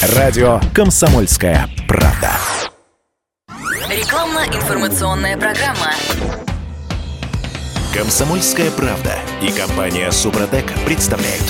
Радио «Комсомольская правда». Рекламно-информационная программа. «Комсомольская правда» и компания «Супротек» представляют.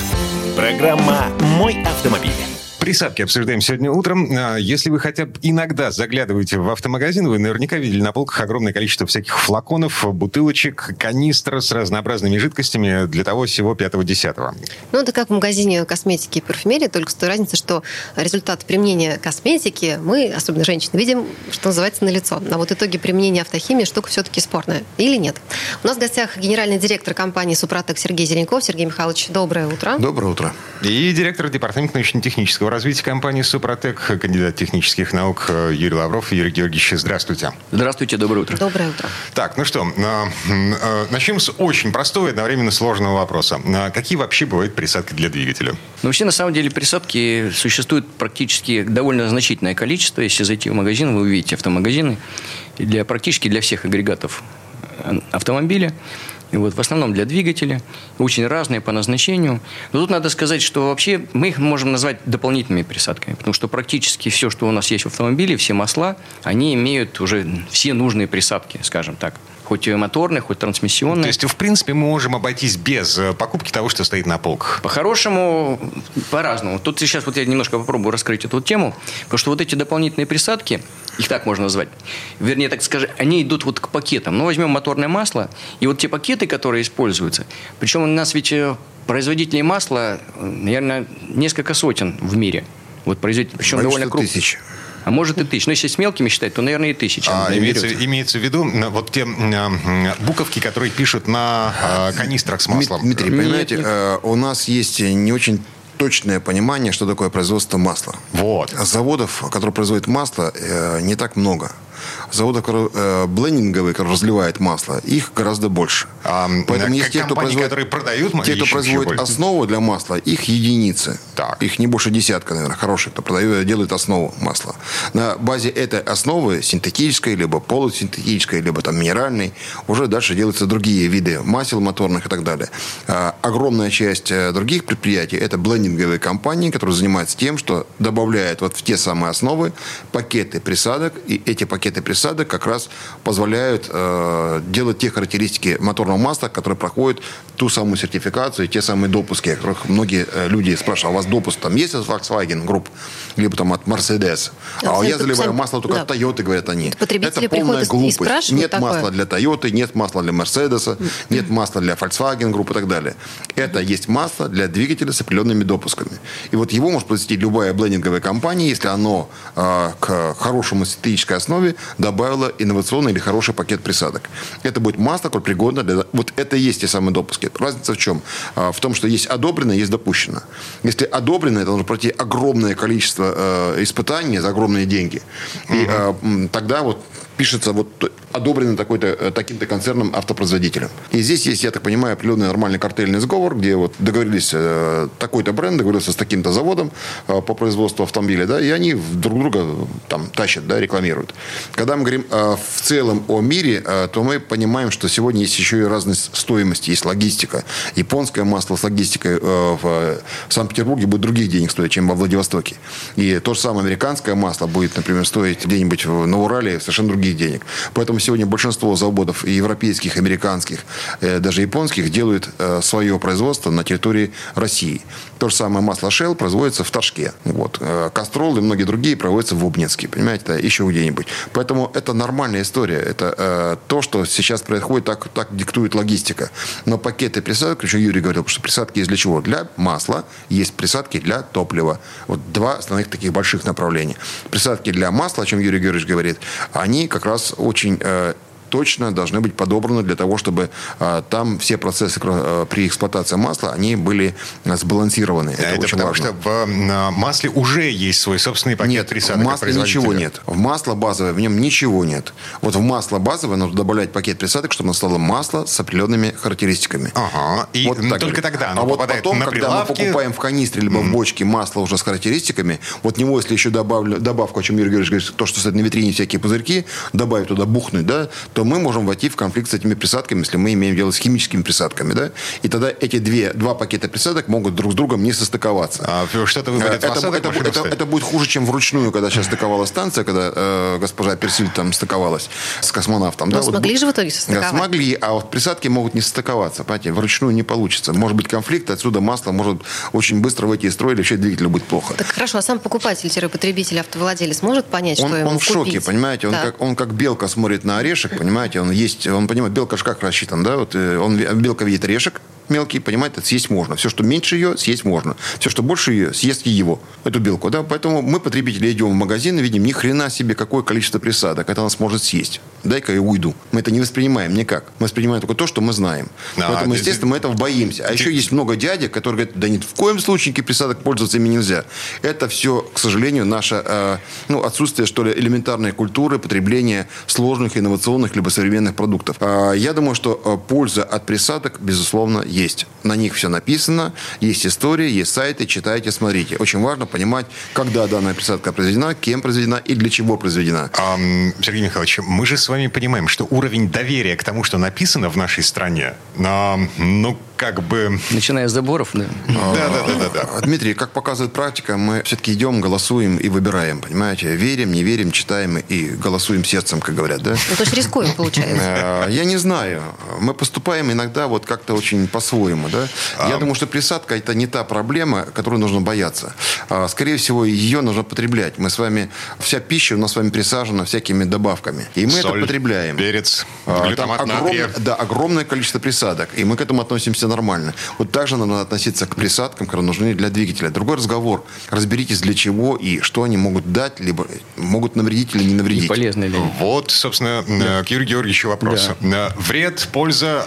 Программа «Мой автомобиль». Присадки обсуждаем сегодня утром. А, Если вы хотя бы иногда заглядываете в автомагазин, вы наверняка видели на полках огромное количество всяких флаконов, бутылочек, канистр с разнообразными жидкостями для того всего 5-10. Ну, это как в магазине косметики и парфюмерии, только с той разницей, что результат применения косметики мы, особенно женщины, видим, что называется, на лицо. А вот итоги применения автохимии штука все-таки спорная. Или нет? У нас в гостях генеральный директор компании «Супротек» Сергей Зеленков. Сергей Михайлович, доброе утро. Доброе утро. И директор департамента научно-технического развития компании «Супротек», кандидат технических наук э, Юрий Лавров. Юрий Георгиевич, здравствуйте. Здравствуйте, доброе утро. Доброе утро. Так, ну что, э, э, начнем с очень простого и одновременно сложного вопроса. Какие вообще бывают присадки для двигателя? Ну, вообще, на самом деле, присадки существует практически довольно значительное количество. Если зайти в магазин, вы увидите автомагазины для, практически для всех агрегатов автомобиля. Вот в основном для двигателя, очень разные по назначению. Но тут надо сказать, что вообще мы их можем назвать дополнительными присадками, потому что практически все, что у нас есть в автомобиле, все масла, они имеют уже все нужные присадки, скажем так. Хоть и моторные, хоть трансмиссионные. То есть, в принципе, мы можем обойтись без э, покупки того, что стоит на полках. По-хорошему, по-разному. Тут сейчас вот я немножко попробую раскрыть эту тему, потому что вот эти дополнительные присадки, их так можно назвать, вернее, так скажем, они идут вот к пакетам. Ну, возьмем моторное масло, и вот те пакеты, которые используются, причем у нас ведь э, производителей масла, э, наверное, несколько сотен в мире. Вот производитель, причем довольно крупный. тысяч. А может и тысяч. Но если с мелкими считать, то, наверное, и тысяча. А, имеется, имеется в виду вот те м, буковки, которые пишут на э, канистрах с маслом. Дмитрий, Нет, понимаете, нет. э, у нас есть не очень точное понимание, что такое производство масла. Вот. Заводов, которые производят масло, э, не так много. Заводов, э, блендинговые, которые разливают масло, их гораздо больше. А, Поэтому есть те, кто производит, которые продают те, кто производит основу для масла, их единицы. Так. Их не больше десятка, наверное, хороших, кто продает, делает основу масла. На базе этой основы, синтетической, либо полусинтетической, либо там минеральной, уже дальше делаются другие виды масел моторных и так далее. А, огромная часть э, других предприятий это блендинговые компании, которые занимаются тем, что добавляют вот в те самые основы пакеты присадок, и эти пакеты присадок как раз позволяют э, делать те характеристики моторного масла, которые проходят ту самую сертификацию, те самые допуски, о которых многие э, люди спрашивают, а у вас допуск там есть от Volkswagen Group, либо там от Mercedes? А сами- я заливаю масло только да. от Toyota, говорят они. Это полная глупость. Нет такое. масла для Toyota, нет масла для Mercedes, нет масла для Volkswagen Group и так далее. Это есть масло для двигателя с определенными допусками. И вот его может произвести любая блендинговая компания, если оно э, к хорошему синтетической основе добавило инновационный или хороший пакет присадок. Это будет масло, которое пригодно для... Вот это и есть те самые допуски. Разница в чем? А, в том, что есть одобрено, есть допущено. Если одобрено, это нужно пройти огромное количество э, испытаний за огромные деньги. И м, тогда вот пишется вот одобрено такой-то, э, таким-то концерном автопроизводителем. И здесь есть, я так понимаю, определенный нормальный картельный сговор, где вот договорились э, такой-то бренд, договорился с таким-то заводом э, по производству автомобиля, да, и они друг друга там тащат, да, рекламируют. Когда мы говорим э, в целом о мире, э, то мы понимаем, что сегодня есть еще и разные стоимости, есть логистика. Японское масло с логистикой э, в Санкт-Петербурге будет других денег стоить, чем во Владивостоке. И то же самое американское масло будет, например, стоить где-нибудь в- на Урале совершенно других денег. Поэтому сегодня большинство заводов европейских, американских, э, даже японских делают э, свое производство на территории России. То же самое масло Shell производится в Ташке. Вот. Э, Кастрол и многие другие производятся в Обнинске, понимаете, да, еще где-нибудь. Поэтому это нормальная история. Это э, то, что сейчас происходит, так, так диктует логистика. Но пакеты присадок, еще Юрий говорил, что присадки есть для чего? Для масла, есть присадки для топлива. Вот два основных таких больших направления. Присадки для масла, о чем Юрий Георгиевич говорит, они как раз очень э, точно должны быть подобраны для того, чтобы э, там все процессы э, при эксплуатации масла, они были э, сбалансированы. Да, это, это очень потому важно. что в масле уже есть свой собственный пакет Нет, присадок в масле ничего нет. В масло базовое в нем ничего нет. Вот в масло базовое нужно добавлять пакет присадок, чтобы оно стало масло с определенными характеристиками. Ага. И Вот так только говорит. тогда оно а вот потом, на когда мы прилавки. покупаем в канистре либо в бочке масло уже с характеристиками, вот него, если еще добавлю, добавку, о чем Юрий Георгиевич говорит, то, что стоит на витрине всякие пузырьки, добавить туда, бухнуть, да, то мы можем войти в конфликт с этими присадками, если мы имеем дело с химическими присадками. Да? И тогда эти две, два пакета присадок могут друг с другом не состыковаться. А что-то выводит это, фасадок, это, это, это будет хуже, чем вручную, когда сейчас стыковала станция, когда э, госпожа Персиль там стыковалась с космонавтом. Но да, вот смогли бу- же в итоге Да, состыковать? смогли, а вот присадки могут не состыковаться. Понимаете, вручную не получится. Может быть конфликт, отсюда масло может очень быстро выйти из строя, или вообще двигателю будет плохо. Так хорошо, а сам покупатель-потребитель, автовладелец может понять, Он, что ему он в шоке, купить? понимаете? Он, Да. как, он как белка смотрит на орешек, понимаете? Он есть, он понимает, белка же как рассчитан, да? Вот э, он, белка видит орешек мелкий, понимает, это съесть можно. Все, что меньше ее, съесть можно. Все, что больше ее, съест и его, эту белку, да? Поэтому мы, потребители, идем в магазин и видим ни хрена себе, какое количество присадок это она сможет съесть. Дай-ка я уйду. Мы это не воспринимаем никак. Мы воспринимаем только то, что мы знаем. А, Поэтому, ты- естественно, мы этого боимся. А еще есть много дядек, которые говорят, да нет, в коем случае присадок пользоваться ими нельзя. Это все, к сожалению, наше э, ну, отсутствие, что ли, элементарной культуры потребления сложных, инновационных либо современных продуктов. А, я думаю, что э, польза от присадок, безусловно, есть. На них все написано, есть история, есть сайты, читайте, смотрите. Очень важно понимать, когда данная присадка произведена, кем произведена и для чего произведена. Ам, Сергей Михайлович, мы же с вами понимаем, что уровень доверия к тому, что написано в нашей стране, а, ну, как бы... Начиная с заборов, да. Да, да, да, да, да. А, Дмитрий, как показывает практика, мы все-таки идем, голосуем и выбираем, понимаете? Верим, не верим, читаем и голосуем сердцем, как говорят, да? Ну, то есть рискуем, получается. Э, Я не знаю. Мы поступаем иногда вот как-то очень по-своему, да? Я думаю, что присадка это не та проблема, которую нужно бояться. А, Скорее всего, ее нужно потреблять. Мы с вами вся пища у нас с вами присажена всякими добавками, и мы Соль, это потребляем. перец, А, глютамат огромное, да, огромное количество присадок, и мы к этому относимся нормально. Вот также надо относиться к присадкам, которые нужны для двигателя. Другой разговор. Разберитесь, для чего и что они могут дать, либо могут навредить или не И навредить. полезно ли. Вот, собственно, э, к Юрию Георгиевичу вопрос. Э, Вред, польза,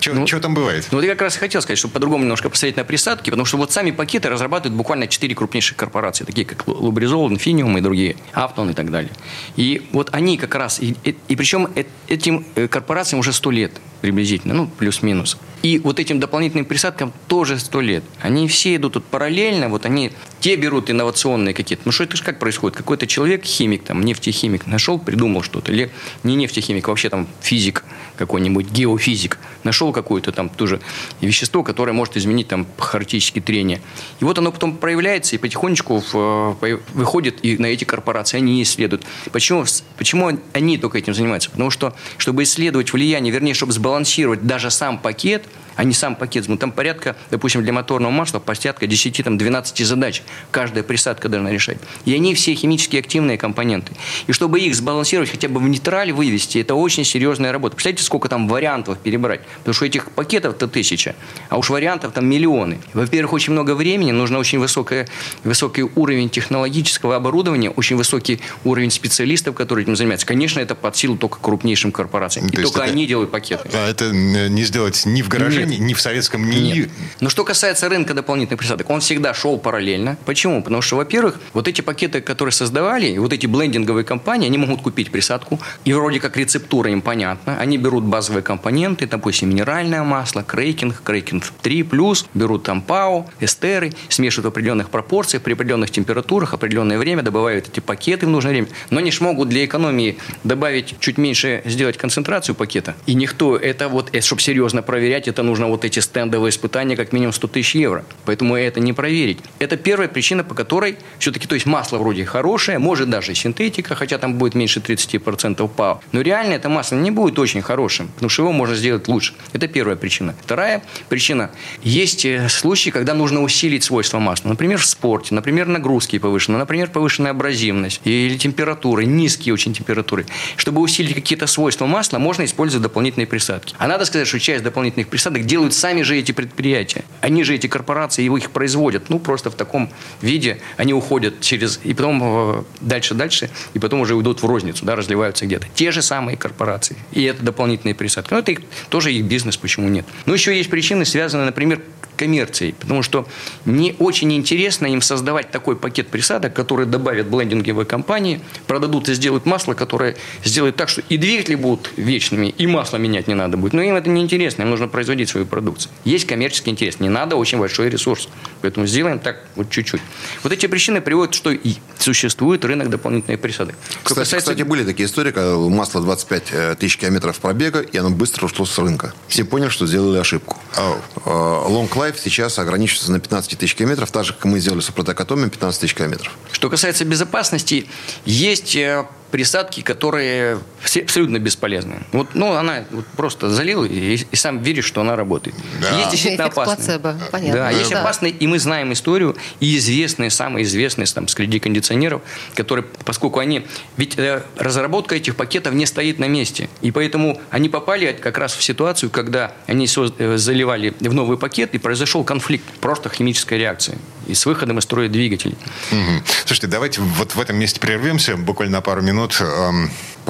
что Ну, там бывает? Ну, вот я как раз и хотел сказать, что по-другому немножко посмотреть на присадки, потому что вот сами пакеты разрабатывают буквально четыре крупнейших корпорации, такие как Лу- Лубризол, Инфиниум и другие, Аптон и так далее. И вот они как раз, и, и- и причем этим э, корпорациям уже сто лет приблизительно, ну, плюс-минус. И вот этим дополнительным присадкам тоже сто лет. Они все идут тут параллельно, вот они, те берут инновационные какие-то. Ну, что это же как происходит? Какой-то человек, химик, там, нефтехимик, нашел, придумал что-то. Или не нефтехимик, вообще там физик какой-нибудь, геофизик, нашел какое-то там тоже вещество, которое может изменить там хаотические трения. И вот оно потом проявляется и потихонечку в, э, выходит и на эти корпорации, они исследуют. Почему, почему они только этим занимаются? Потому что, чтобы исследовать влияние, вернее, чтобы сбалансировать даже сам пакет, а не сам пакет. Ну, там порядка, допустим, для моторного масла порядка 10-12 задач каждая присадка должна решать. И они все химически активные компоненты. И чтобы их сбалансировать, хотя бы в нейтраль вывести, это очень серьезная работа. Представляете, сколько там вариантов перебрать? Потому что этих пакетов-то тысяча, а уж вариантов там миллионы. Во-первых, очень много времени, нужно очень высокое, высокий уровень технологического оборудования, очень высокий уровень специалистов, которые этим занимаются. Конечно, это под силу только крупнейшим корпорациям. То И только это- они делают пакеты. А Это не сделать ни в гараже, Нет. Ни, ни в советском, ни... Нет. Но что касается рынка дополнительных присадок, он всегда шел параллельно. Почему? Потому что, во-первых, вот эти пакеты, которые создавали, вот эти блендинговые компании, они могут купить присадку, и вроде как рецептура им понятна. Они берут базовые компоненты, допустим, минеральное масло, крейкинг, крейкинг 3+, берут там ПАО, эстеры, смешивают в определенных пропорциях, при определенных температурах, определенное время, добавляют эти пакеты в нужное время. Но они ж могут для экономии добавить чуть меньше, сделать концентрацию пакета. И никто, это вот, чтобы серьезно проверять, это нужно вот эти стендовые испытания как минимум 100 тысяч евро. Поэтому это не проверить. Это первая причина, по которой все-таки, то есть масло вроде хорошее, может даже синтетика, хотя там будет меньше 30% ПАО. Но реально это масло не будет очень хорошим, потому что его можно сделать лучше. Это первая причина. Вторая причина. Есть э, случаи, когда нужно усилить свойства масла. Например, в спорте, например, нагрузки повышены, например, повышенная абразивность или температуры, низкие очень температуры. Чтобы усилить какие-то свойства масла, можно использовать дополнительные присадки. А надо сказать, что часть дополнительных присадок делают сами же эти предприятия. Они же эти корпорации его их производят. Ну, просто в таком виде они уходят через... И потом э, дальше-дальше, и потом уже уйдут в розницу, да, разливаются где-то. Те же самые корпорации. И это дополнительные присадки. Ну, это их, тоже их бизнес, почему нет. Но еще есть причины, связанные, например, коммерцией, потому что не очень интересно им создавать такой пакет присадок, который добавят блендинговые компании, продадут и сделают масло, которое сделает так, что и двигатели будут вечными, и масло менять не надо будет. Но им это не интересно, им нужно производить свою продукцию. Есть коммерческий интерес, не надо очень большой ресурс. Поэтому сделаем так вот чуть-чуть. Вот эти причины приводят, что и существует рынок дополнительных присадок. Что Кстати, касается- кстати, были такие истории, когда масло 25 э, тысяч километров пробега, и оно быстро ушло с рынка. Все поняли, что сделали ошибку. Э, Long Life сейчас ограничивается на 15 тысяч километров, так же, как мы сделали Супротек Атоме, 15 тысяч километров. Что касается безопасности, есть э, присадки, которые все абсолютно бесполезны. Вот, ну, она вот просто залил и, и сам веришь, что она работает. Да. Есть действительно Эффект опасные. плацебо, понятно. Да, есть Да. опасные, и мы знаем историю, и известные, самые известные там, среди кондиционеров, которые, поскольку они... Ведь э, разработка этих пакетов не стоит на месте. И поэтому они попали как раз в ситуацию, когда они э, заливали в новый пакет, и произошел конфликт, просто химическая реакция. И с выходом из строя двигателей. Мгм. Слушайте, давайте вот в этом месте прервемся буквально на пару минут.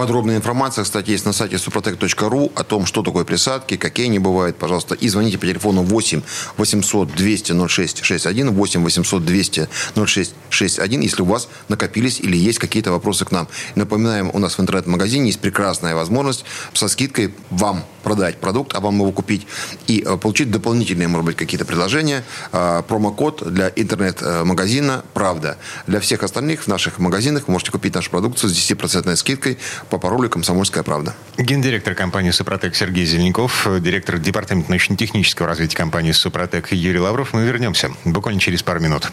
Подробная информация, кстати, есть на сайте suprotec.ru о том, что такое присадки, какие они бывают. Пожалуйста, и звоните по телефону 8 800 200 0661, 8 800 200 0661, если у вас накопились или есть какие-то вопросы к нам. Напоминаем, у нас в интернет-магазине есть прекрасная возможность со скидкой вам продать продукт, а вам его купить и э, получить дополнительные, может быть, какие-то предложения. Э, Промокод для интернет-магазина «Правда». Для всех остальных в наших магазинах вы можете купить нашу продукцию с 10% скидкой по паролю «Комсомольская правда». Гендиректор компании «Супротек» Сергей Зеленяков, э, директор департамента научно-технического развития компании «Супротек» Юрий Лавров. Мы вернемся буквально через пару минут.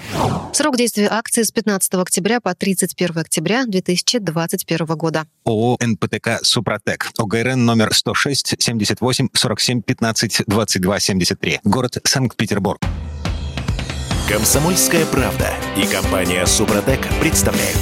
Срок действия акции с 15 октября по 31 октября 2021 года. ООО «НПТК Супротек». ОГРН номер 106 78 47 15 22 73. Город Санкт-Петербург. Комсомольская правда и компания Супротек представляют.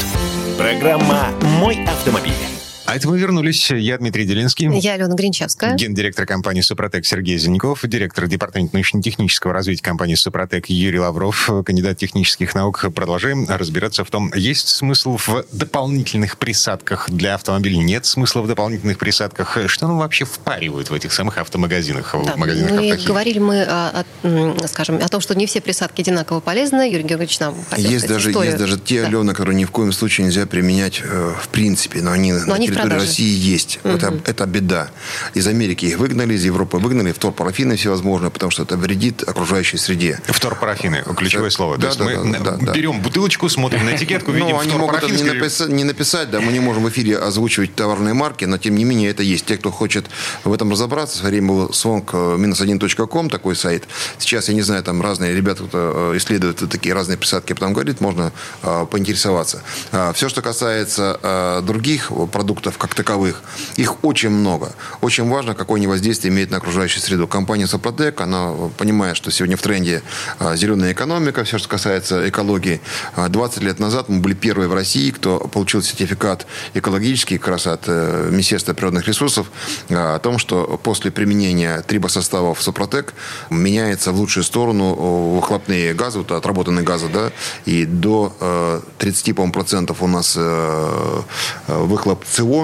Программа «Мой автомобиль». А это мы вернулись. Я Дмитрий Делинский. Я Алена Гринчевская. Гендиректор компании «Супротек» Сергей Зеленяков, директор департамента научно-технического развития компании «Супротек» Юрий Лавров, кандидат технических наук. Продолжаем разбираться в том, есть смысл в дополнительных присадках для автомобилей, нет смысла в дополнительных присадках. Что ну вообще впаривают в этих самых автомагазинах, в Да, магазинах ну и «Автохим»? говорили мы, о, о, м, скажем, о том, что не все присадки одинаково полезны. Юрий Георгиевич нам хотел Есть сказать даже, историю. есть даже те, Да. Алена, которые ни в коем случае нельзя применять э, в принципе, но они на они в территории. России есть. Это, это беда. Из Америки их выгнали, из Европы выгнали, вторпарафины всевозможные, потому что это вредит окружающей среде. Вторпарафины, ключевое слово. То Да, есть да, мы да, да, да. берем бутылочку, смотрим на этикетку, видим Ну, они могут это не, скорее- написа- не написать, да, мы не можем в эфире озвучивать товарные марки, но тем не менее это есть. Те, кто хочет в этом разобраться, в свое время был song-1.com, такой сайт. Сейчас, я не знаю, там разные ребята кто, э, исследуют такие разные присадки, потом говорит, можно э, поинтересоваться. А, Все, что касается э, других продуктов как таковых, их очень много. Очень важно, какое они воздействие имеют на окружающую среду. Компания Сопротек, она э, понимает, что сегодня в тренде э, зеленая экономика, все, что касается экологии. А 20 лет назад мы были первые в России, кто получил сертификат экологический как раз от э, Министерства природных ресурсов э, о том, что после применения трибосоставов Сопротек меняется в лучшую сторону э, выхлопные газы, вот отработанные газы, да, и до э, 30, по-моему, процентов у нас э, э, выхлоп СО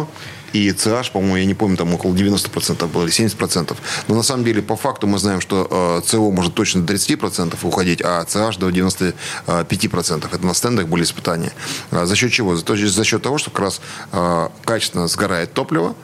и CH, по-моему, я не помню, там около 90% было или 70%. Но на самом деле, по факту мы знаем, что э, СО может точно до 30% уходить, а CH до 95%. Это на стендах были испытания. А за счет чего? За, счет того, что как раз э, качественно сгорает топливо,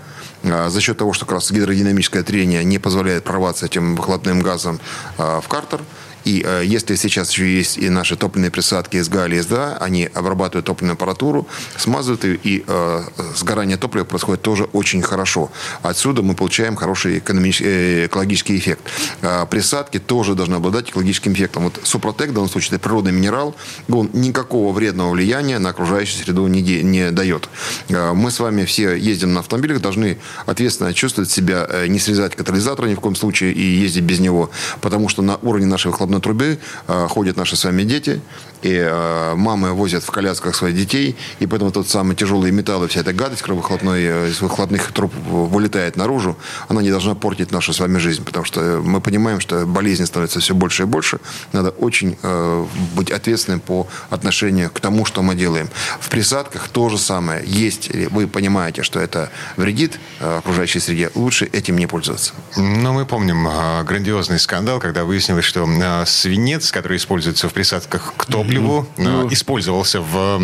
а, за счет того, что как раз гидродинамическое трение не позволяет прорваться этим выхлопным газом в картер. И э, если сейчас еще есть и наши топливные присадки или СДА, они обрабатывают топливную аппаратуру, смазывают ее, и э, сгорание топлива происходит тоже очень хорошо. Отсюда мы получаем хороший экономич- э, экологический эффект. А присадки тоже должны обладать экологическим эффектом. Вот Супротек, в данном случае, это природный минерал, он никакого вредного влияния на окружающую среду не, де- не дает. А Мы с вами все ездим на автомобилях, должны ответственно чувствовать себя, э, не срезать катализатор ни в коем случае и ездить без него, потому что на уровне нашей выхлопной трубы э, ходят наши с вами дети, и э, мамы возят в колясках своих детей, и поэтому тот самый тяжелые металлы, вся эта гадость выхлопной, э, из выхлопных труб вылетает наружу, она не должна портить нашу с вами жизнь, потому что э, мы понимаем, что болезни становятся все больше и больше, надо очень э, быть ответственным по отношению к тому, что мы делаем. В присадках то же самое. Есть, э, вы понимаете, что это вредит э, окружающей среде, лучше этим не пользоваться. Ну, мы помним а, грандиозный скандал, когда выяснилось, что а, свинец, который используется в присадках к топливу, а, использовался в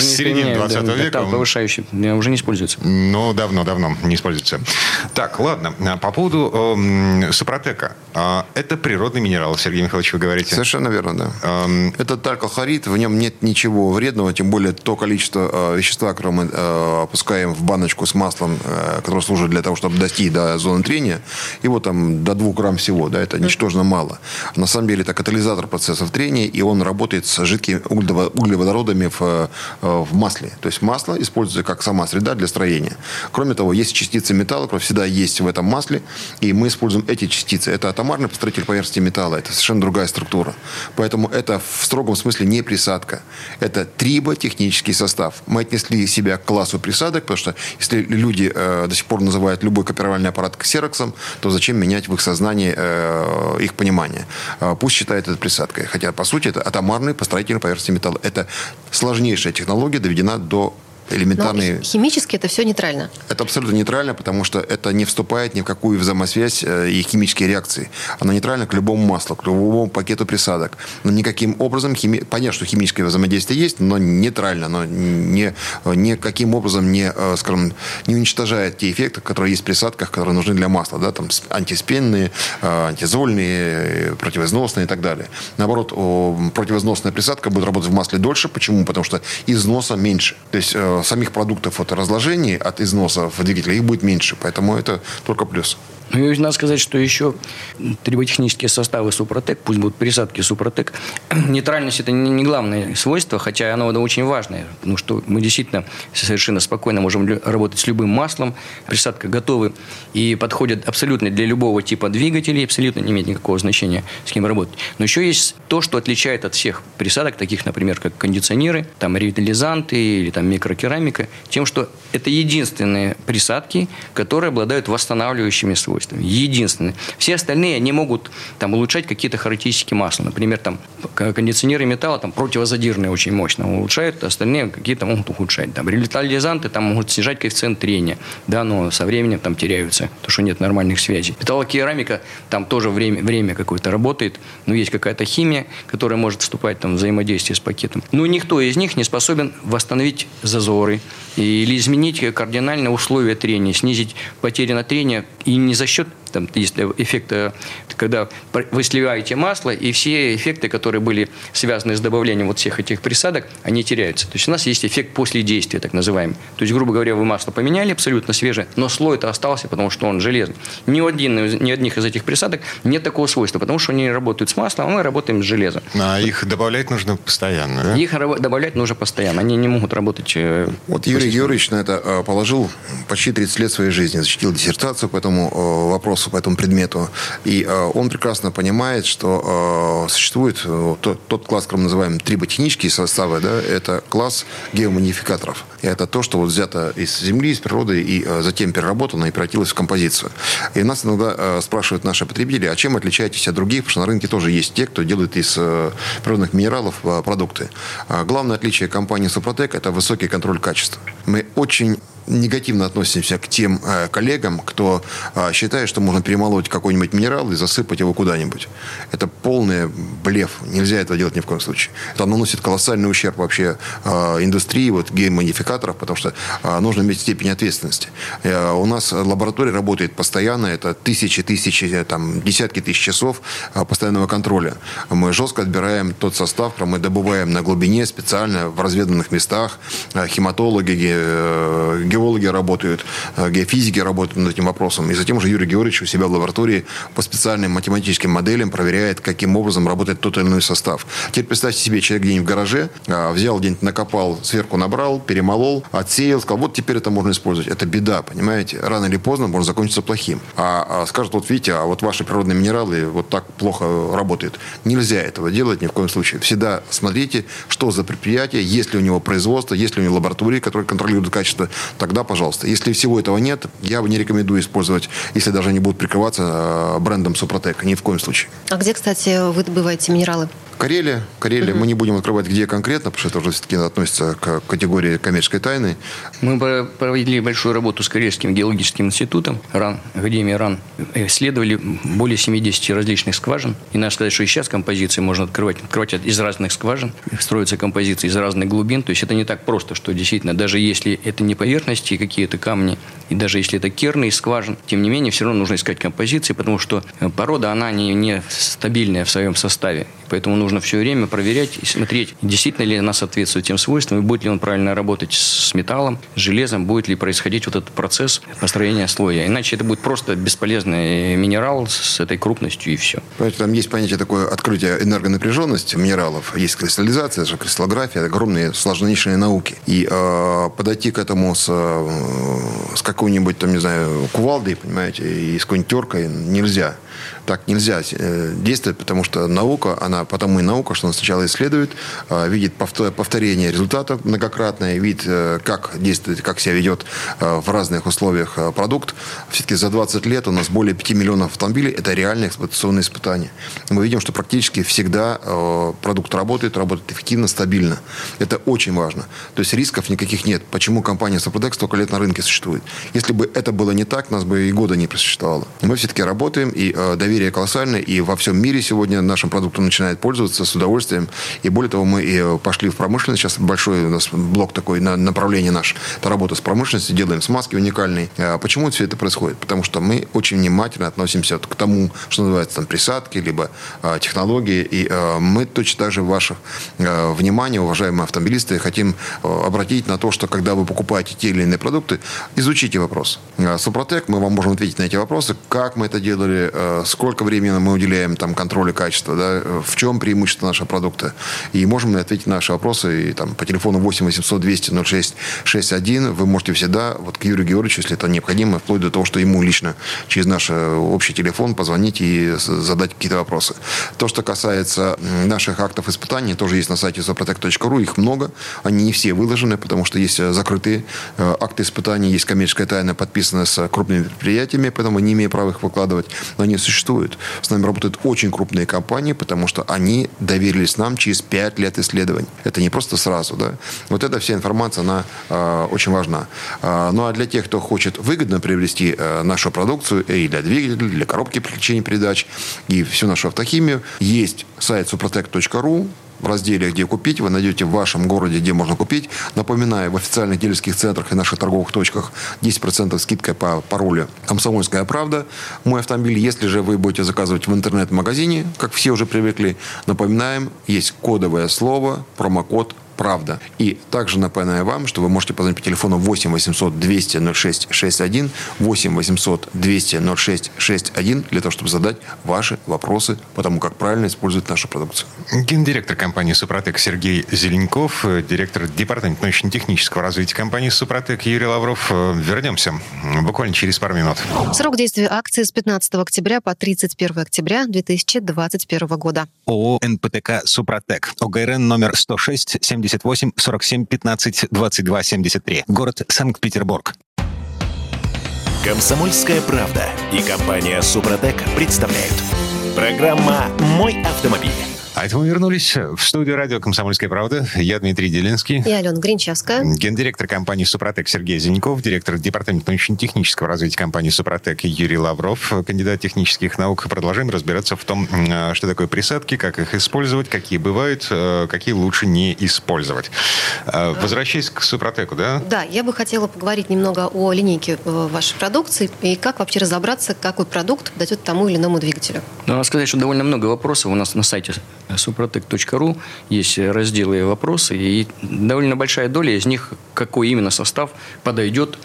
середине применяют, 20 да, века. Он- повышающий, да, уже не используется. Ну, давно-давно не используется. Так, ладно. А По поводу эм, Супротека. А, это природный минерал, Сергей Михайлович, вы говорите. Совершенно верно, да. Эм, Это талькохлорид, в нем нет ничего вредного, тем более то количество э, вещества, которое мы э, опускаем в баночку с маслом, э, которое служит для того, чтобы достичь до зоны трения, его там до 2 грамм всего, да, это ничтожно мало. На самом деле это катализатор процессов трения, и он работает с жидкими углево- углеводородами в, э, в масле. То есть масло используется как сама среда для строения. Кроме того, есть частицы металла, которые всегда есть в этом масле, и мы используем эти частицы. Это атомарный построитель поверхности металла, это совершенно другая структура. Поэтому это в строгом смысле не присадка. Это триботехнический состав. Мы отнесли себя к классу присадок, потому что если люди э, до сих пор называют любой копировальный аппарат ксероксом, то зачем менять в их сознании э, их понимание? Э, пусть считают это присадкой. Хотя, по сути, это атомарный построитель поверхности металла. Это сложнейшая технология, доведена до Но элементарной... химически это все нейтрально. Это абсолютно нейтрально, потому что это не вступает ни в какую взаимосвязь э, и химические реакции. Оно нейтрально к любому маслу, к любому пакету присадок. Но никаким образом, хими... понятно, что химическое взаимодействие есть, но нейтрально, оно не, никаким образом не, э, скажем, не уничтожает те эффекты, которые есть в присадках, которые нужны для масла. Да? Там антиспенные, э, антизольные, противоизносные и так далее. Наоборот, противоизносная присадка будет работать в масле дольше. Почему? Потому что износа меньше. То есть самих продуктов от разложений, от износа в двигателе, их будет меньше. Поэтому это только плюс. Ну, и надо сказать, что еще триботехнические составы Супротек, пусть будут присадки Супротек, нейтральность – это не главное свойство, хотя оно да, очень важное, потому что мы действительно совершенно спокойно можем работать с любым маслом, присадка готовы и подходят абсолютно для любого типа двигателей, абсолютно не имеет никакого значения, с кем работать. Но еще есть то, что отличает от всех присадок, таких, например, как кондиционеры, там ревитализанты или там микрокерамика, тем, что это единственные присадки, которые обладают восстанавливающими свойствами. Единственные. Все остальные, они могут там, улучшать какие-то характеристики масла. Например, там, кондиционеры металла там, противозадирные очень мощно улучшают, остальные какие-то могут ухудшать. Там, ревитализанты там, могут снижать коэффициент трения, да, но со временем там теряются, потому что нет нормальных связей. Металлокерамика, там тоже время, время какое-то работает, но есть какая-то химия, которая может вступать там, в взаимодействие с пакетом. Но никто из них не способен восстановить зазоры или изменить кардинально условия трения, снизить потери на трение и не за счет там есть эффект, когда вы сливаете масло, и все эффекты, которые были связаны с добавлением вот всех этих присадок, они теряются. То есть у нас есть эффект после действия, так называемый. То есть, грубо говоря, вы масло поменяли абсолютно свежее, но слой-то остался, потому что он железный. Ни, один, ни одних из этих присадок нет такого свойства, потому что они работают с маслом, а мы работаем с железом. а их добавлять нужно постоянно, да? Их добавлять нужно постоянно. Они не могут работать... э, Вот Юрий Георгиевич на это э, положил почти 30 лет своей жизни, защитил диссертацию по этому э, вопросу, по этому предмету. И э, он прекрасно понимает, что э, существует э, тот, тот класс, который мы называем триботехнические составы, да, это класс геоманификаторов. И это то, что вот взято из земли, из природы и затем переработано и превратилось в композицию. И нас иногда спрашивают наши потребители, а чем отличаетесь от других, потому что на рынке тоже есть те, кто делает из природных минералов продукты. А Главное отличие компании Супротек – это высокий контроль качества. Мы очень негативно относимся к тем э, коллегам, кто э, считает, что можно перемолоть какой-нибудь минерал и засыпать его куда-нибудь. Это полный блеф. Нельзя этого делать ни в коем случае. Это наносит колоссальный ущерб вообще э, индустрии, вот, гейм-манификаторов, потому что нужно иметь степень ответственности. У нас лаборатория работает постоянно, это тысячи, тысячи, там, десятки тысяч часов постоянного контроля. Мы жестко отбираем тот состав, который мы добываем на глубине, специально в разведанных местах. Хематологи, геологи работают, э, геофизики работают над этим вопросом. И затем уже Юрий Георгиевич у себя в лаборатории по специальным математическим моделям проверяет, каким образом работает тот или иной состав. Теперь представьте себе, человек где-нибудь в гараже, а, взял где-нибудь, накопал, сверху набрал, перемолол, отсеял, сказал, вот теперь это можно использовать. Это беда, понимаете? Рано или поздно может закончиться плохим. А, а скажут, вот видите, а вот ваши природные минералы вот так плохо работают. Нельзя этого делать ни в коем случае. Всегда смотрите, что за предприятие, есть ли у него производство, есть ли у него лаборатории, которые контролируют качество, тогда, пожалуйста. Если всего этого нет, я бы не рекомендую использовать, если даже они будут прикрываться э, брендом Супротек. Ни в коем случае. А где, кстати, вы добываете минералы? Карелия. Карелия. Мы не будем открывать, где конкретно, потому что это уже все-таки относится к категории коммерческой тайны. Мы про- провели большую работу с Карельским геологическим институтом, РАН, Академия РАН. Исследовали более 70 различных скважин. И надо сказать, что и сейчас композиции можно открывать, открывать из разных скважин. Строятся композиции из разных глубин. То есть это не так просто, что действительно, даже если это не поверхности какие-то камни, и даже если это керны из скважин, тем не менее, все равно нужно искать композиции, потому что э, порода, она не, не стабильная в своем составе. Поэтому нужно все время проверять и смотреть, действительно ли она соответствует тем свойствам, и будет ли он правильно работать с металлом, с железом, будет ли происходить вот этот процесс построения слоя. Иначе это будет просто бесполезный минерал с этой крупностью и все. Понимаете, там есть понятие такое открытие энергонапряженности минералов. Есть кристаллизация, же кристаллография, огромные сложнейшие науки. И э, подойти к этому с, э, с какой-нибудь, там, не знаю, кувалдой, понимаете, и с какой-нибудь теркой нельзя. Так нельзя э, действовать, потому что наука, она потому и наука, что она сначала исследует, э, видит повтор- повторение результата многократное, видит, э, как действует, как себя ведет в разных условиях продукт. Все-таки за 20 лет у нас более 5 миллионов автомобилей. Это реальные эксплуатационные испытания. Мы видим, что практически всегда продукт работает, работает эффективно, стабильно. Это очень важно. То есть рисков никаких нет. Почему компания Сопротек столько лет на рынке существует? Если бы это было не так, нас бы и года не просуществовало. Мы все-таки работаем, и э, доверие колоссальное, и во всем мире сегодня нашим продуктом начинают пользоваться с удовольствием. И более того, мы и э, пошли в промышленность. Сейчас большой у нас блок такой на направление наш. Это работа с промышленностью, делаем смазки уникальные. А Почему все это происходит? Потому что мы очень внимательно относимся к тому, что называется там присадки, либо а, технологии. И а, мы точно так же ваше а, внимание, уважаемые автомобилисты, хотим а, обратить на то, что когда вы покупаете те или иные продукты, изучите вопрос. Супротек, мы вам можем ответить на эти вопросы, как мы это делали, а, сколько времени мы уделяем там контролю качества, да, в чем преимущество нашего продукта. И можем ли ответить на наши вопросы и, там, по телефону 8 800 200 06 61. Вы можете всегда вот к Юрию Георгиевичу, если это необходимо, вплоть до того, что ему лично через наш э, общий телефон позвонить и задать какие-то вопросы. То, что касается наших актов испытаний, тоже есть на сайте soprotec.ru, их много. Они не все выложены, потому что есть э, закрытые э, акты испытаний, есть коммерческая тайна, подписанная с крупными предприятиями, поэтому не имею права их выкладывать, но они существуют. С нами работают очень крупные компании, потому что они доверились нам через 5 лет исследований. Это не просто сразу, да. Вот эта вся информация, она э, очень важна. А, ну а для тех, кто хочет выгодно приобрести э, нашу продукцию и для двигателя, для коробки переключения передач и всю нашу автохимию, есть сайт suprotec.ru, в разделе «Где купить» вы найдете в вашем городе, где можно купить. Напоминаю, в официальных дилерских центрах и наших торговых точках 10% скидка по паролю «Комсомольская правда». Мой автомобиль, если же вы будете заказывать в интернет-магазине, как все уже привыкли, напоминаем, есть кодовое слово, промокод правда. И также напоминаю вам, что вы можете позвонить по телефону 8 800 200 06 61, 8 800 200 06 61 для того, чтобы задать ваши вопросы по тому, как правильно использовать нашу продукцию. Гендиректор компании «Супротек» Сергей Зеленков, э, директор департамента научно-технического развития компании «Супротек» Юрий Лавров. Э, Вернемся буквально через пару минут. Срок действия акции с 15 октября по 31 октября 2021 года. ООО «НПТК Супротек». ОГРН номер 106 78 47 15 22 73. Город Санкт-Петербург. Комсомольская правда и компания Супротек представляют. Программа «Мой автомобиль». А это мы вернулись в студию радио «Комсомольская правда». Я Дмитрий Делинский. И Алена Гринчевская. Гендиректор компании «Супротек» Сергей Зеленков, директор департамента научно-технического развития компании «Супротек» Юрий Лавров, кандидат технических наук. Продолжаем разбираться в том, э, что такое присадки, как их использовать, какие бывают, э, какие лучше не использовать. Э, Возвращаясь к «Супротеку», да? Да, я бы хотела поговорить немного о линейке э, вашей продукции и как вообще разобраться, какой продукт дает тому или иному двигателю. Но надо сказать, что довольно много вопросов у нас на сайте suprotec.ru есть разделы вопросы, и довольно большая доля из них, какой именно состав подойдет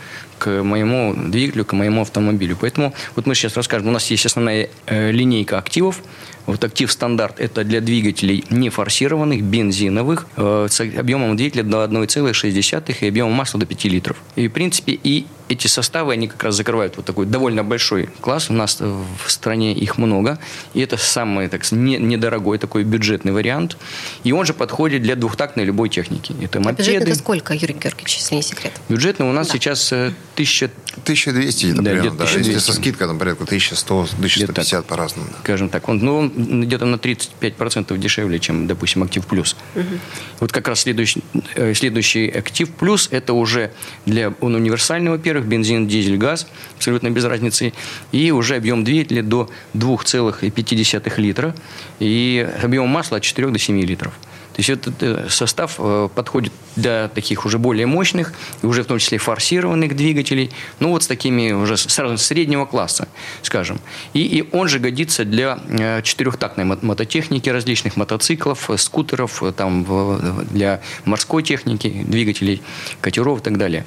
к моему двигателю, к моему автомобилю. Поэтому вот мы сейчас расскажем. У нас есть основная э, линейка активов. Вот актив стандарт – это для двигателей не форсированных, бензиновых, э, с объемом двигателя до 1,6 и объемом масла до 5 литров. И, в принципе, и эти составы, они как раз закрывают вот такой довольно большой класс. У нас в стране их много. И это самый так, не- недорогой такой бюджетный вариант. И он же подходит для двухтактной любой техники. Это А бюджет мопеды. это сколько, Юрий Георгиевич? если не секрет? Бюджетный у нас Да. сейчас э, 1000 1200 Да, например, где-то да, Если 1200. со скидкой, там, порядка 1100, 1150 Где-то по-разному. да. скажем так, он, ну, он где-то на 35% дешевле, чем, допустим, Актив Плюс. Вот как раз следующий, э, следующий Актив Плюс, это уже для, он универсальный, во-первых, бензин, дизель, газ, абсолютно без разницы, и уже объем двигателя до 2,5 литра, и объем масла от 4 до 7 литров. То есть этот э, состав э, подходит для таких уже более мощных, уже в том числе форсированных двигателей, ну вот с такими уже сразу среднего класса, скажем. И, и он же годится для э, четырехтактной мо- мототехники, различных мотоциклов, скутеров, там, для морской техники, двигателей, катеров и так далее.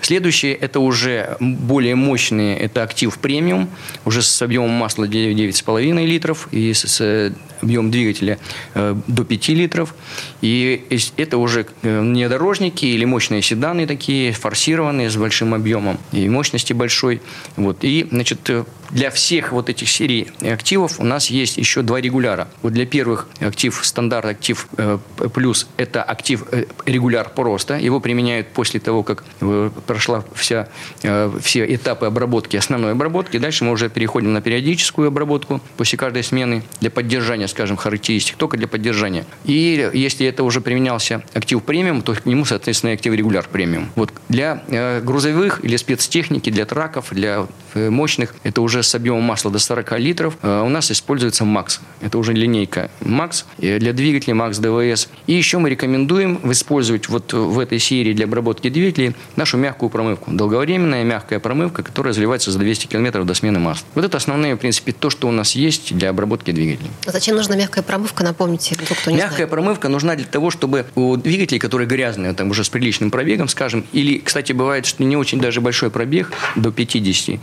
Следующее, это уже более мощные, это актив премиум, уже с объемом масла 9,5 литров и с, с объемом двигателя э, до 5 литров. И это уже э, внедорожники или мощные седаны такие, форсированные, с большим объемом и мощности большой. Вот. И, значит, э, для всех вот этих серий активов у нас есть еще два регуляра. Вот для первых актив стандарт, актив э, плюс, это актив э, регуляр просто. Его применяют после того, как э, прошла вся, э, все этапы обработки, основной обработки. Дальше мы уже переходим на периодическую обработку после каждой смены для поддержания, скажем, характеристик, только для поддержания. И если это уже применялся актив премиум, то к нему, соответственно, актив регуляр премиум. Вот для э, грузовых или спецтехники, для траков, для э, мощных, это уже с объемом масла до 40 литров, э, у нас используется МАКС. Это уже линейка МАКС э, для двигателей МАКС ДВС. И еще мы рекомендуем использовать вот в этой серии для обработки двигателей нашу мягкую промывку. Долговременная мягкая промывка, которая заливается за 200 километров до смены масла. Вот это основные, в принципе, то, что у нас есть для обработки двигателей. А Зачем нужна мягкая промывка, напомните, кто не Мягкая знает. промывка нужна для того, чтобы у двигателей, которые грязные, там уже с приличным пробегом, скажем, или, кстати, бывает, что не очень даже большой пробег, до 50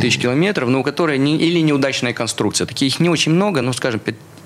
тысяч километров, но у которой не, или неудачная конструкция. Таких не очень много, ну, скажем,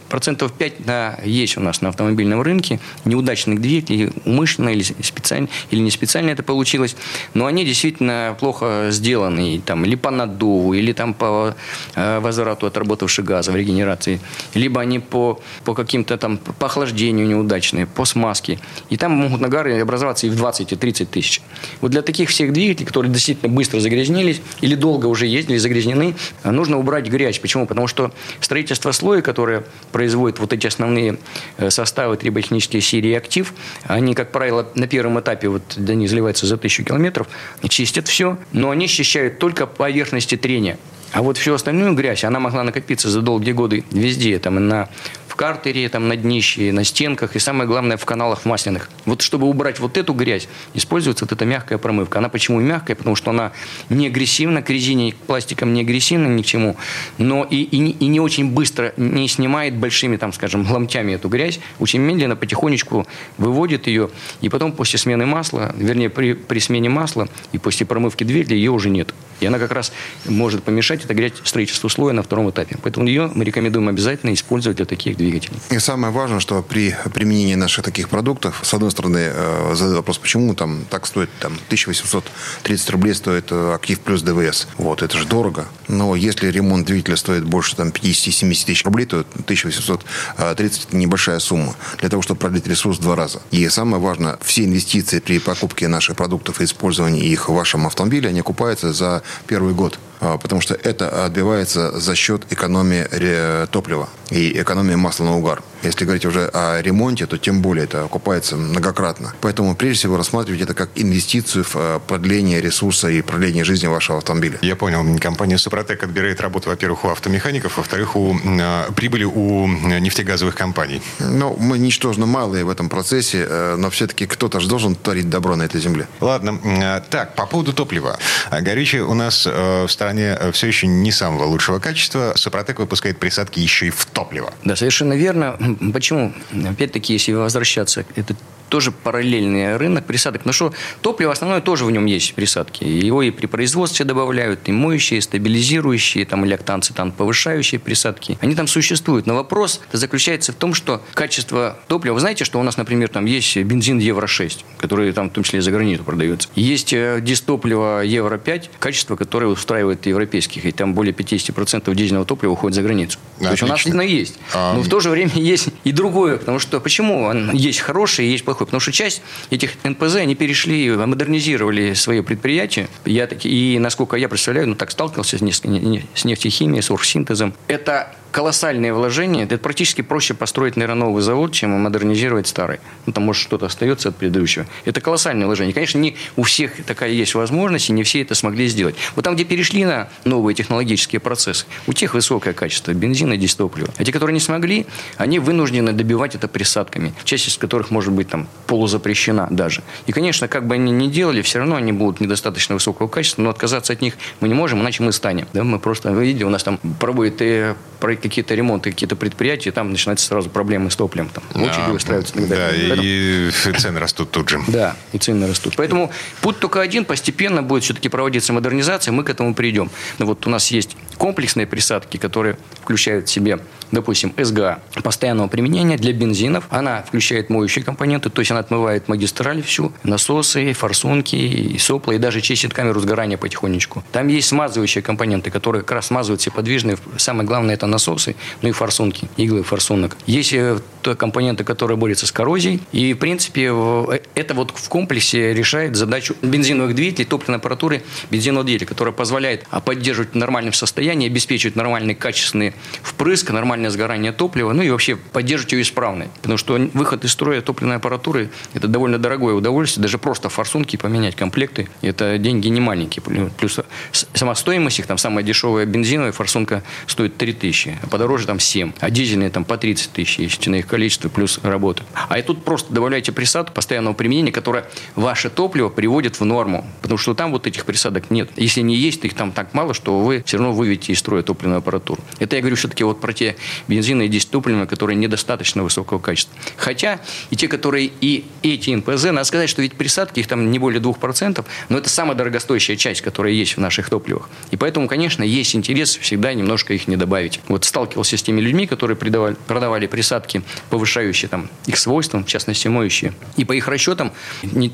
процентов 5 да, есть у нас на автомобильном рынке неудачных двигателей, умышленно или специально, или не специально это получилось, но они действительно плохо сделаны, там, или по наддуву, или там по э, возврату отработавших газа в регенерации, либо они по, по каким-то там по охлаждению неудачные, по смазке. И там могут нагары образоваться и в 20, и 30 тысяч. Вот для таких всех двигателей, которые действительно быстро загрязнились или долго уже ездили, загрязнены, нужно убрать грязь. Почему? Потому что строительство слоя, которое производит вот эти основные э, составы триботехнические серии актив, они, как правило, на первом этапе, вот для них заливается за тысячу километров, чистят все, но они счищают только поверхности трения. А вот всю остальную грязь, она могла накопиться за долгие годы везде, там, и на, в картере, там, на днище, на стенках, и самое главное, в каналах масляных. Вот чтобы убрать вот эту грязь, используется вот эта мягкая промывка. Она почему мягкая? Потому что она не агрессивна к резине, к пластикам не агрессивна ни к чему, но и, и, и не очень быстро не снимает большими, там, скажем, ломтями эту грязь, очень медленно, потихонечку выводит ее, и потом после смены масла, вернее, при, при смене масла и после промывки двигателя ее уже нет. И она как раз может помешать отогреть строительству слоя на втором этапе. Поэтому ее мы рекомендуем обязательно использовать для таких двигателей. И самое важное, что при применении наших таких продуктов, с одной стороны, э, задают вопрос, почему там так стоит, там 1830 рублей стоит э, актив плюс ДВС. Вот, это же дорого. Но если ремонт двигателя стоит больше там 50-70 тысяч рублей, то 1830 это небольшая сумма для того, чтобы продлить ресурс в два раза. И самое важное, все инвестиции при покупке наших продуктов и использовании их в вашем автомобиле, они окупаются за первый год. А, Потому что это отбивается за счет экономии топлива и экономии масла на угар. Если говорить уже о ремонте, то тем более это окупается многократно. Поэтому прежде всего рассматривать это как инвестицию в э, продление ресурса и продление жизни вашего автомобиля. Я понял. Компания «Супротек» отбирает работу, во-первых, у автомехаников, во-вторых, у э, прибыли у э, нефтегазовых компаний. Ну, мы ничтожно малые в этом процессе, э, но все-таки кто-то же должен творить добро на этой земле. Ладно. Э, Так, по поводу топлива. А Горючее у нас э, в стране все еще не самого лучшего качества. «Супротек» выпускает присадки еще и в топливо. Да, совершенно верно. Почему? Опять-таки, если возвращаться, это тоже параллельный рынок присадок. Но что, топливо основное тоже в нем есть присадки. Его и при производстве добавляют, и моющие, и стабилизирующие, там, или октан-цетан повышающие присадки. Они там существуют. Но вопрос заключается в том, что качество топлива... Вы знаете, что у нас, например, там есть бензин Евро-6, который там в том числе и за границу продается. Есть э, дистопливо Евро-5, качество, которое устраивает европейских. И там более 50% дизельного топлива уходит за границу. То есть у нас Отлично. оно есть. А, Но в то же время есть и другое. Потому что почему есть хороший, есть плохой? Плохой, потому что часть этих НПЗ, они перешли, модернизировали свои предприятия. Я, и, насколько я представляю, ну, так сталкивался с, с нефтехимией, с оргсинтезом. Это колоссальные вложения. Это практически проще построить, наверное, новый завод, чем модернизировать старый. Ну, там, может, что-то остается от предыдущего. Это колоссальное вложение. Конечно, не у всех такая есть возможность, и не все это смогли сделать. Вот там, где перешли на новые технологические процессы, у тех высокое качество бензина и дистоплива. А те, которые не смогли, они вынуждены добивать это присадками, часть из которых может быть там полузапрещена даже. И, конечно, как бы они ни делали, все равно они будут недостаточно высокого качества, но отказаться от них мы не можем, иначе мы станем. Да, мы просто, вы видите, у нас там проводят э, какие-то ремонты, какие-то предприятия, там начинаются сразу проблемы с топливом. Там, очереди а, выстраиваются и так далее. Да, и цены растут тут же. Да, и цены растут. Поэтому путь только один, постепенно будет все-таки проводиться модернизация, мы к этому придем. Но вот у нас есть комплексные присадки, которые включают в себе допустим, СГА постоянного применения для бензинов. Она включает моющие компоненты, то есть она отмывает магистраль всю, насосы, форсунки, и сопла, и даже чистит камеру сгорания потихонечку. Там есть смазывающие компоненты, которые как раз смазывают все подвижные. Самое главное – это насосы, ну и форсунки, иглы форсунок. Есть компоненты, которые борются с коррозией, и, в принципе, э, это вот в комплексе решает задачу бензиновых двигателей, топливной аппаратуры бензинового двигателя, которая позволяет поддерживать в нормальном состоянии, обеспечивать нормальный качественный впрыск, нормальное сгорание топлива, ну и вообще поддерживать ее исправной. Потому что выход из строя топливной аппаратуры – это довольно дорогое удовольствие. Даже просто форсунки поменять, комплекты – это деньги не маленькие. Плюс сама стоимость их, там самая дешевая бензиновая форсунка стоит 3 тысячи, а подороже там 7, а дизельные там по 30 тысяч, если на их количество плюс работа. А и тут просто добавляйте присадку постоянного применения, которая ваше топливо приводит в норму. Потому что там вот этих присадок нет. Если не есть, их там так мало, что вы все равно выведете из строя топливную аппаратуру. Это я говорю все-таки вот про те бензина и дистопливные, которые недостаточно высокого качества. Хотя и те, которые и эти НПЗ, надо сказать, что ведь присадки, их там не более 2%, но это самая дорогостоящая часть, которая есть в наших топливах. И поэтому, конечно, есть интерес всегда немножко их не добавить. Вот сталкивался с теми людьми, которые продавали присадки, повышающие там их свойства, в частности, моющие. И по их расчетам не,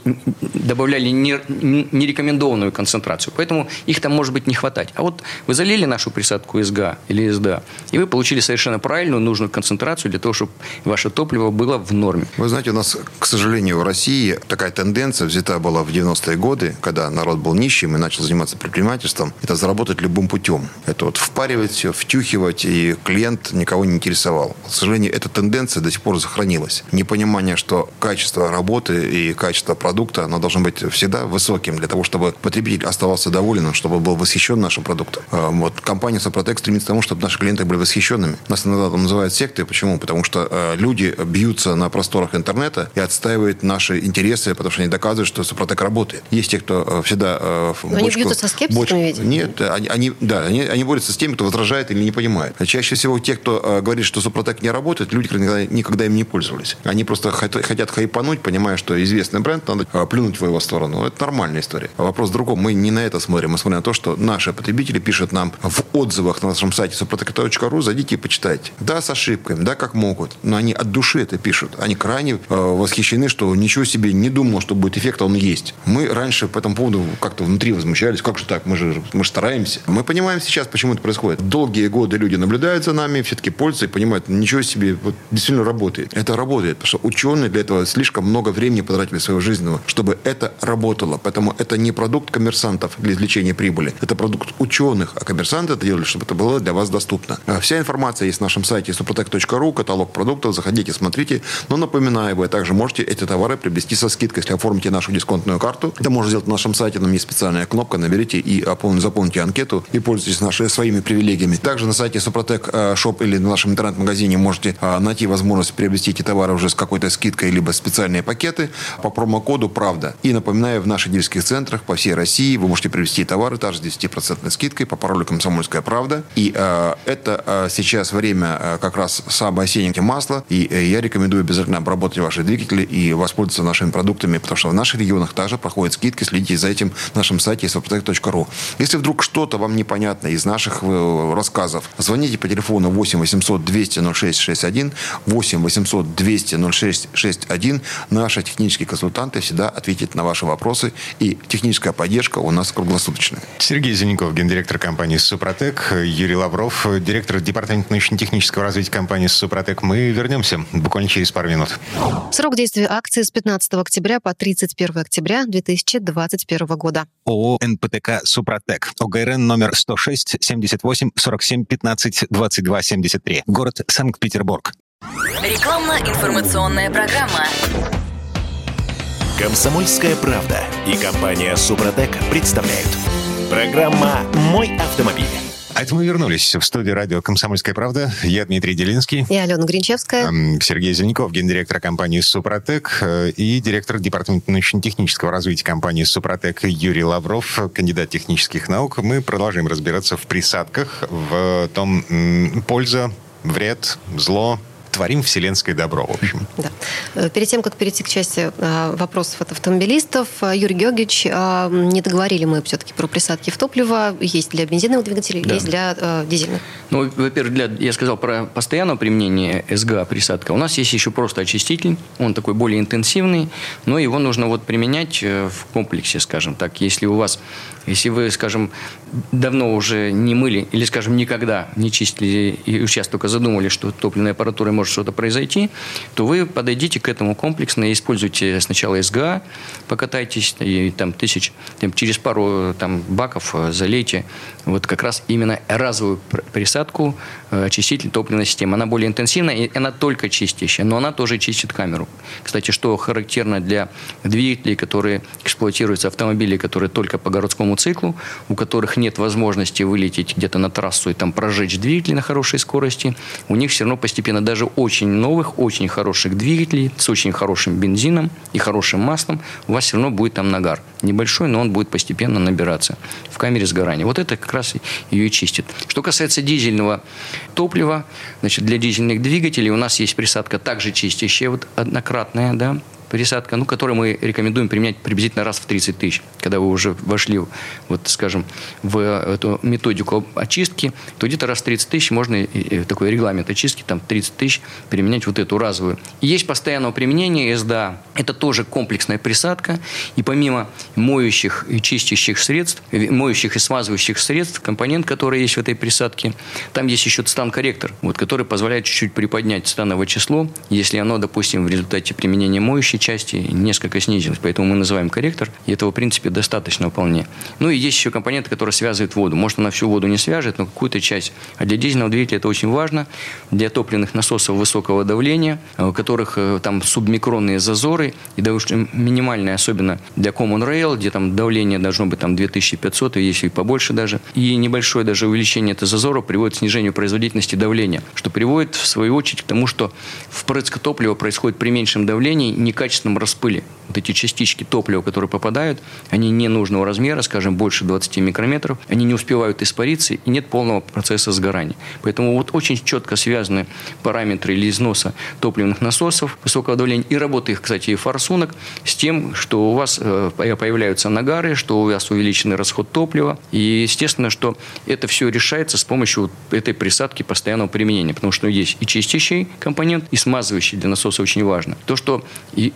добавляли нерекомендованную концентрацию. Поэтому их там может быть не хватать. А вот вы залили нашу присадку СГА или СДА, и вы получили совершенно правильную, нужную концентрацию для того, чтобы ваше топливо было в норме. Вы знаете, у нас, к сожалению, в России такая тенденция взята была в 90-е годы, когда народ был нищим и начал заниматься предпринимательством. Это заработать любым путем. Это вот впаривать все, втюхивать, и клиент никого не интересовал. К сожалению, эта тенденция до сих пор сохранилась. Непонимание, что качество работы и качество продукта, оно должно быть всегда высоким для того, чтобы потребитель оставался доволен, чтобы был восхищен нашим продуктом. А, вот компания Сопротек стремится к тому, чтобы наши клиенты были восхищенными. Нас иногда называют сектой. Почему? Потому что э, люди бьются на просторах интернета и отстаивают наши интересы, потому что они доказывают, что Супротек работает. Есть те, кто э, всегда... Э, бочку, они бьются со скепсисами, бочку, видимо? Нет, они, они, да, они, они борются с теми, кто возражает или не понимает. Чаще всего те, кто э, говорит, что Супротек не работает, люди никогда, им не пользовались. Они просто хотят хайпануть, понимая, что известный бренд, надо э, плюнуть в его сторону. Это нормальная история. А вопрос в другом. Мы не на это смотрим. Мы смотрим на то, что наши потребители пишут нам в отзывах на нашем сайте супротек.ру. Зайдите и почитайте. Да, с ошибками, да, как могут. Но они от души это пишут. Они крайне э, восхищены, что ничего себе не думал, что будет эффект, а он есть. Мы раньше по этому поводу как-то внутри возмущались. Как же так? Мы же, мы же стараемся. Мы понимаем сейчас, почему это происходит. Долгие годы люди наблюдают за нами, все-таки пользуются и понимают, ничего себе, вот действительно работает. Это работает, потому что ученые для этого слишком много времени потратили своего жизненного, чтобы это работало. Поэтому это не продукт коммерсантов для извлечения прибыли. Это продукт ученых, а коммерсанты это делали, чтобы это было для вас доступно. А вся информация есть в нашем сайте suprotec.ru, каталог продуктов, заходите, смотрите. Но напоминаю, вы также можете эти товары приобрести со скидкой, если оформите нашу дисконтную карту. Это можно сделать на нашем сайте, там есть специальная кнопка, наберите и заполните анкету и пользуйтесь нашими своими привилегиями. Также на сайте Супротек Shop или на нашем интернет-магазине можете а, найти возможность приобрести эти товары уже с какой-то скидкой, либо специальные пакеты по промокоду «Правда». И напоминаю, в наших дилерских центрах по всей России вы можете приобрести товары также с 10% скидкой по паролю «Комсомольская правда». И э, это э, сейчас время э, как раз самое осеннее масло. И э, я рекомендую обязательно обработать ваши двигатели и воспользоваться нашими продуктами, потому что в наших регионах также проходят скидки. Следите за этим на нашем сайте sопротек.ру. Если вдруг что-то вам непонятно из наших э, рассказов, звоните по телефону 8 800 200 06 61, 8 800 200 0661. Наши технические консультанты всегда ответят на ваши вопросы. И техническая поддержка у нас круглосуточная. Сергей Зеленков, гендиректор компании «Супротек», Юрий Лавров, директор департамента научно-технического развития компании «Супротек». Мы вернемся буквально через пару минут. Срок действия акции с 15 октября по 31 октября 2021 года. ООО «НПТК Супротек». ОГРН номер 106 78 47 15 22 73. Город Санкт-Петербург. Рекламно-информационная программа. Комсомольская правда и компания «Супротек» представляют. Программа «Мой автомобиль». А это мы вернулись в студию радио «Комсомольская правда». Я Дмитрий Делинский. И Алена Гринчевская. Сергей Зеленков, гендиректор компании «Супротек» э, и директор департамента научно-технического развития компании «Супротек» Юрий Лавров, кандидат технических наук. Мы продолжаем разбираться в присадках, в том, польза, вред, зло, творим вселенское добро, в общем. Да. Э, Перед тем, как перейти к части э, вопросов от автомобилистов, э, Юрий Георгиевич, не договорили мы все-таки про присадки в топливо. Есть для бензиновых двигателей, Да. есть для э, дизельных. Ну, во-первых, для, я сказал про постоянное применение СГА присадка. У нас есть еще просто очиститель. Он такой более интенсивный, но его нужно вот применять в комплексе, скажем так. Если у вас, если вы, скажем, давно уже не мыли или, скажем, никогда не чистили и сейчас только задумали, что топливной аппаратурой может что-то произойти, то вы подойдите к этому комплексно и используйте сначала СГА, покатайтесь, и там тысяч, там, через пару там, баков э, залейте вот как раз именно разовую пр- присадку э, очиститель топливной системы. Она более интенсивная, и она только чистящая, но она тоже чистит камеру. Кстати, что характерно для двигателей, которые эксплуатируются, автомобилей, которые только по городскому циклу, у которых нет возможности вылететь где-то на трассу и там прожечь двигатель на хорошей скорости, у них все равно постепенно даже очень новых, очень хороших двигателей с очень хорошим бензином и хорошим маслом, у вас все равно будет там нагар. Небольшой, но он будет постепенно набираться в камере сгорания. Вот это как раз ее и чистит. Что касается дизельного топлива, значит, для дизельных двигателей у нас есть присадка также чистящая, вот однократная, да, присадка, ну, которую мы рекомендуем применять приблизительно раз в 30 тысяч. Когда вы уже вошли, вот, скажем, в эту методику очистки, то где-то раз в 30 тысяч можно, такой регламент очистки, там 30 тысяч применять вот эту разовую. И есть постоянного применения СДА. Это тоже комплексная присадка. И помимо моющих и чистящих средств, э, моющих и смазывающих средств, компонент, который есть в этой присадке, там есть еще цитан-корректор, вот, который позволяет чуть-чуть приподнять цитановое число, если оно, допустим, в результате применения моющей части несколько снизилось. Поэтому мы называем корректор, и этого, в принципе, достаточно вполне. Ну и есть еще компоненты, которые связывают воду. Может, она всю воду не свяжет, но какую-то часть. А для дизельного двигателя это очень важно. Для топливных насосов высокого давления, э, у которых э, там субмикронные зазоры, и даже минимальные, особенно для Common Rail, где там давление должно быть там 2500, и если и побольше даже. И небольшое даже увеличение этого зазора приводит к снижению производительности давления, что приводит, в свою очередь, к тому, что впрыск топлива происходит при меньшем давлении, некачественном распыле. Вот эти частички топлива, которые попадают, они не нужного размера, скажем, больше 20 микрометров, они не успевают испариться, и нет полного процесса сгорания. Поэтому вот очень четко связаны параметры или износа топливных насосов высокого давления и работы их, кстати, и форсунок с тем, что у вас э, появляются нагары, что у вас увеличенный расход топлива. И естественно, что это все решается с помощью этой присадки постоянного применения, потому что есть и чистящий компонент, и смазывающий для насоса очень важно. То, что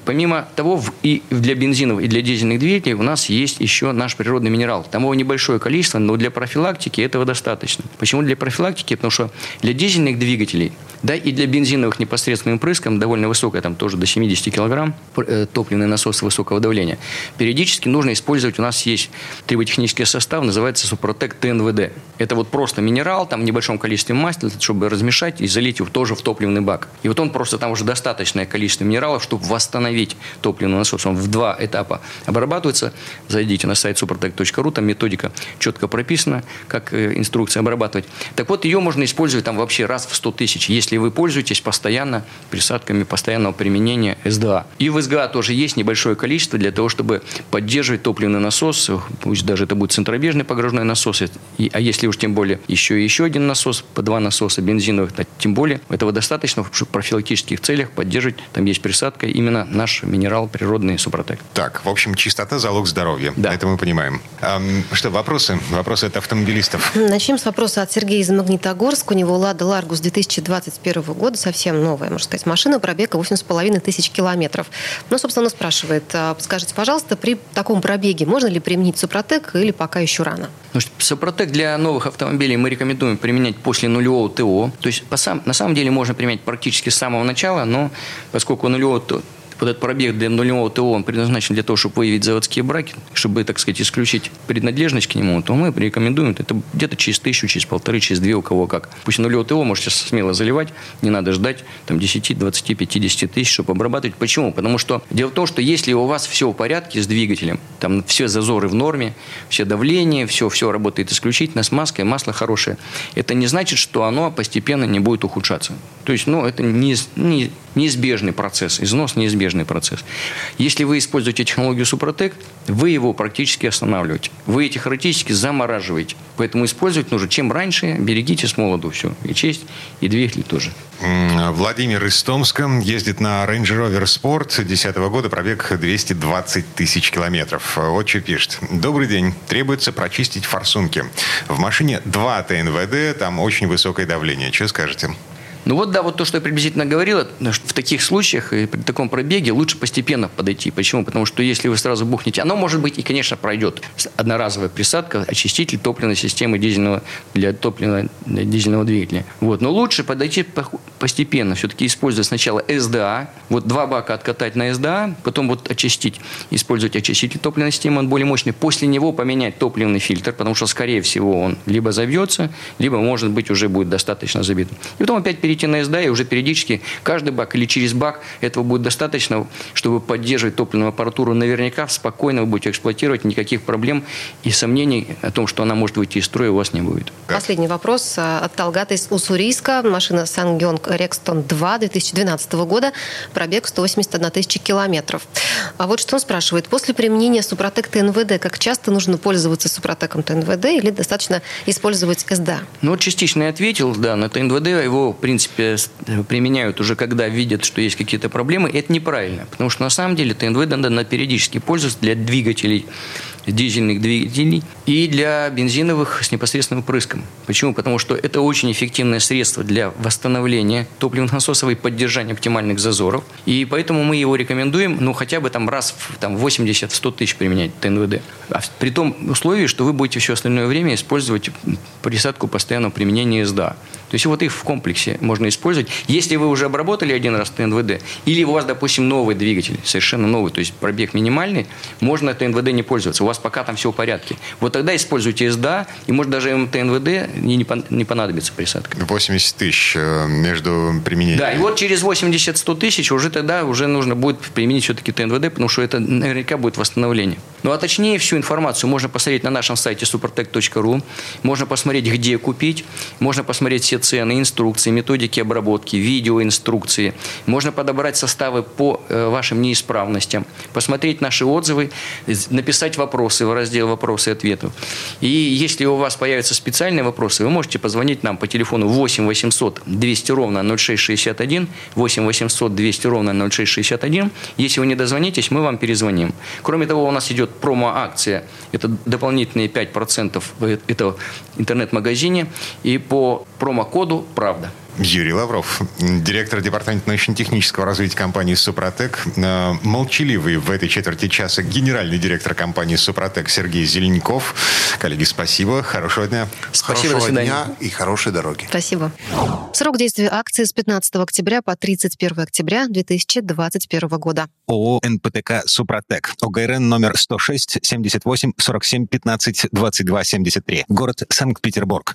помимо того, и для бензинов, и для дизельных двигателей у нас есть еще наш природный минерал. Там его небольшое количество, но для профилактики этого достаточно. Почему для профилактики? Потому что для дизельных двигателей, да, и для бензиновых непосредственным прыском довольно высокая, там тоже до 70 килограмм, э, топливный насос высокого давления. Периодически нужно использовать, у нас есть триботехнический состав, называется Супротек ТНВД. Это вот просто минерал, там в небольшом количестве масла, чтобы размешать и залить его тоже в топливный бак. И вот он просто, там уже достаточное количество минералов, чтобы восстановить топливный насос. Он в два этапа обрабатывается. Зайдите на сайт suprotec.ru, там методика четко прописана, как э, инструкция обрабатывать. Так вот, ее можно использовать там вообще раз в 100 тысяч, если вы пользуетесь постоянно присадками постоянного применения СДА. И в СГА тоже есть небольшое количество для того, чтобы поддерживать топливный насос, пусть даже это будет центробежный погружной насос, а если уж тем более еще и еще один насос, по два насоса бензиновых, тем более этого достаточно, чтобы в профилактических целях поддерживать, там есть присадка именно на наш минерал природный Супротек. Так, в общем, чистота – залог здоровья. Да. Это мы понимаем. Ам, что, вопросы? Вопросы от автомобилистов. Начнем с вопроса от Сергея из Магнитогорска. У него «Лада Ларгус» 2021 года, совсем новая, можно сказать, машина, пробега 8,5 тысяч километров. Ну, собственно, он спрашивает, а, скажите, пожалуйста, при таком пробеге можно ли применить Супротек или пока еще рано? Ну, что Супротек для новых автомобилей мы рекомендуем применять после нулевого ТО. То есть по сам, на самом деле можно применять практически с самого начала, но поскольку нулевого ТО вот этот пробег для нулевого ТО, он предназначен для того, чтобы выявить заводские браки, чтобы, так сказать, исключить принадлежность к нему, то мы рекомендуем это где-то через тысячу, через полторы, через две, у кого как. Пусть нулевого ТО можете смело заливать, не надо ждать там 10, 20, 50 тысяч, чтобы обрабатывать. Почему? Потому что дело в том, что если у вас все в порядке с двигателем, там все зазоры в норме, все давление, все, все работает исключительно с маской, масло хорошее, это не значит, что оно постепенно не будет ухудшаться. То есть, ну, это не, не, неизбежный процесс, износ неизбежный процесс. Если вы используете технологию Супротек, вы его практически останавливаете. Вы эти характеристики замораживаете. Поэтому использовать нужно чем раньше, берегите с молоду все. И честь, и двигатель тоже. Владимир из Томска ездит на Range Rover Sport 2010 года, пробег 220 тысяч километров. Вот что пишет. Добрый день. Требуется прочистить форсунки. В машине 2 ТНВД, там очень высокое давление. Что скажете? Ну вот да, вот то, что я приблизительно говорил, что в таких случаях и при таком пробеге лучше постепенно подойти. Почему? Потому что если вы сразу бухнете, оно может быть и, конечно, пройдет. Одноразовая присадка, очиститель топливной системы дизельного для топливного дизельного двигателя. Вот. Но лучше подойти по- постепенно. Все-таки использовать сначала СДА, вот два бака откатать на СДА, потом вот очистить, использовать очиститель топливной системы, он более мощный. После него поменять топливный фильтр, потому что, скорее всего, он либо завьется, либо, может быть, уже будет достаточно забит. И потом опять перейти на СДА, и уже периодически каждый бак или через бак этого будет достаточно, чтобы поддерживать топливную аппаратуру. Наверняка спокойно вы будете эксплуатировать, никаких проблем и сомнений о том, что она может выйти из строя, у вас не будет. Последний вопрос а, от Талгата из Уссурийска. Машина Сангёнг Рекстон 2 2012 года. Пробег 181 тысяча километров. А вот что он спрашивает. После применения Супротек ТНВД, как часто нужно пользоваться Супротеком ТНВД или достаточно использовать СДА? Ну, вот частично я ответил, да, на ТНВД его, в принципе, применяют уже, когда видят, что есть какие-то проблемы. Это неправильно, потому что на самом деле ТНВД надо на периодически пользоваться для двигателей, дизельных двигателей и для бензиновых с непосредственным впрыском. Почему? Потому что это очень эффективное средство для восстановления топливных насосов и поддержания оптимальных зазоров. И поэтому мы его рекомендуем, ну, хотя бы там раз в там, 80-100 тысяч применять ТНВД. А при том условии, что вы будете все остальное время использовать присадку постоянного применения СДА. То есть вот их в комплексе можно использовать. Если вы уже обработали один раз ТНВД, или у вас, допустим, новый двигатель, совершенно новый, то есть пробег минимальный, можно ТНВД не пользоваться. У вас пока там все в порядке. Вот тогда используйте СДА, и может даже им ТНВД не, не пон- не понадобится присадка. 80 тысяч э, между применением. Да, и вот через 80-100 тысяч уже тогда уже нужно будет применить все-таки ТНВД, потому что это наверняка будет восстановление. Ну а точнее всю информацию можно посмотреть на нашем сайте supertech.ru, можно посмотреть, где купить, можно посмотреть все цены, инструкции, методики обработки, видеоинструкции, можно подобрать составы по э, вашим неисправностям, посмотреть наши отзывы, написать вопросы в раздел «Вопросы и ответы». И если у вас появятся специальные вопросы, вы можете позвонить нам по телефону 8 800 200 ровно 0661, 8 800 200 ровно 0661. Если вы не дозвонитесь, мы вам перезвоним. Кроме того, у нас идет промо-акция. Это дополнительные 5% в этом интернет-магазине. И по промокоду «Правда». Юрий Лавров, директор департамента научно-технического развития компании «Супротек». Э, Молчаливый в этой четверти часа генеральный директор компании «Супротек» Сергей Зеленков. Коллеги, спасибо. Хорошего дня. Спасибо, Хорошего дня и хорошей дороги. Спасибо. Срок действия акции с 15 октября по 31 октября 2021 года. ООО «НПТК Супротек». ОГРН номер 106 78 47 15 22 73. Город Санкт-Петербург.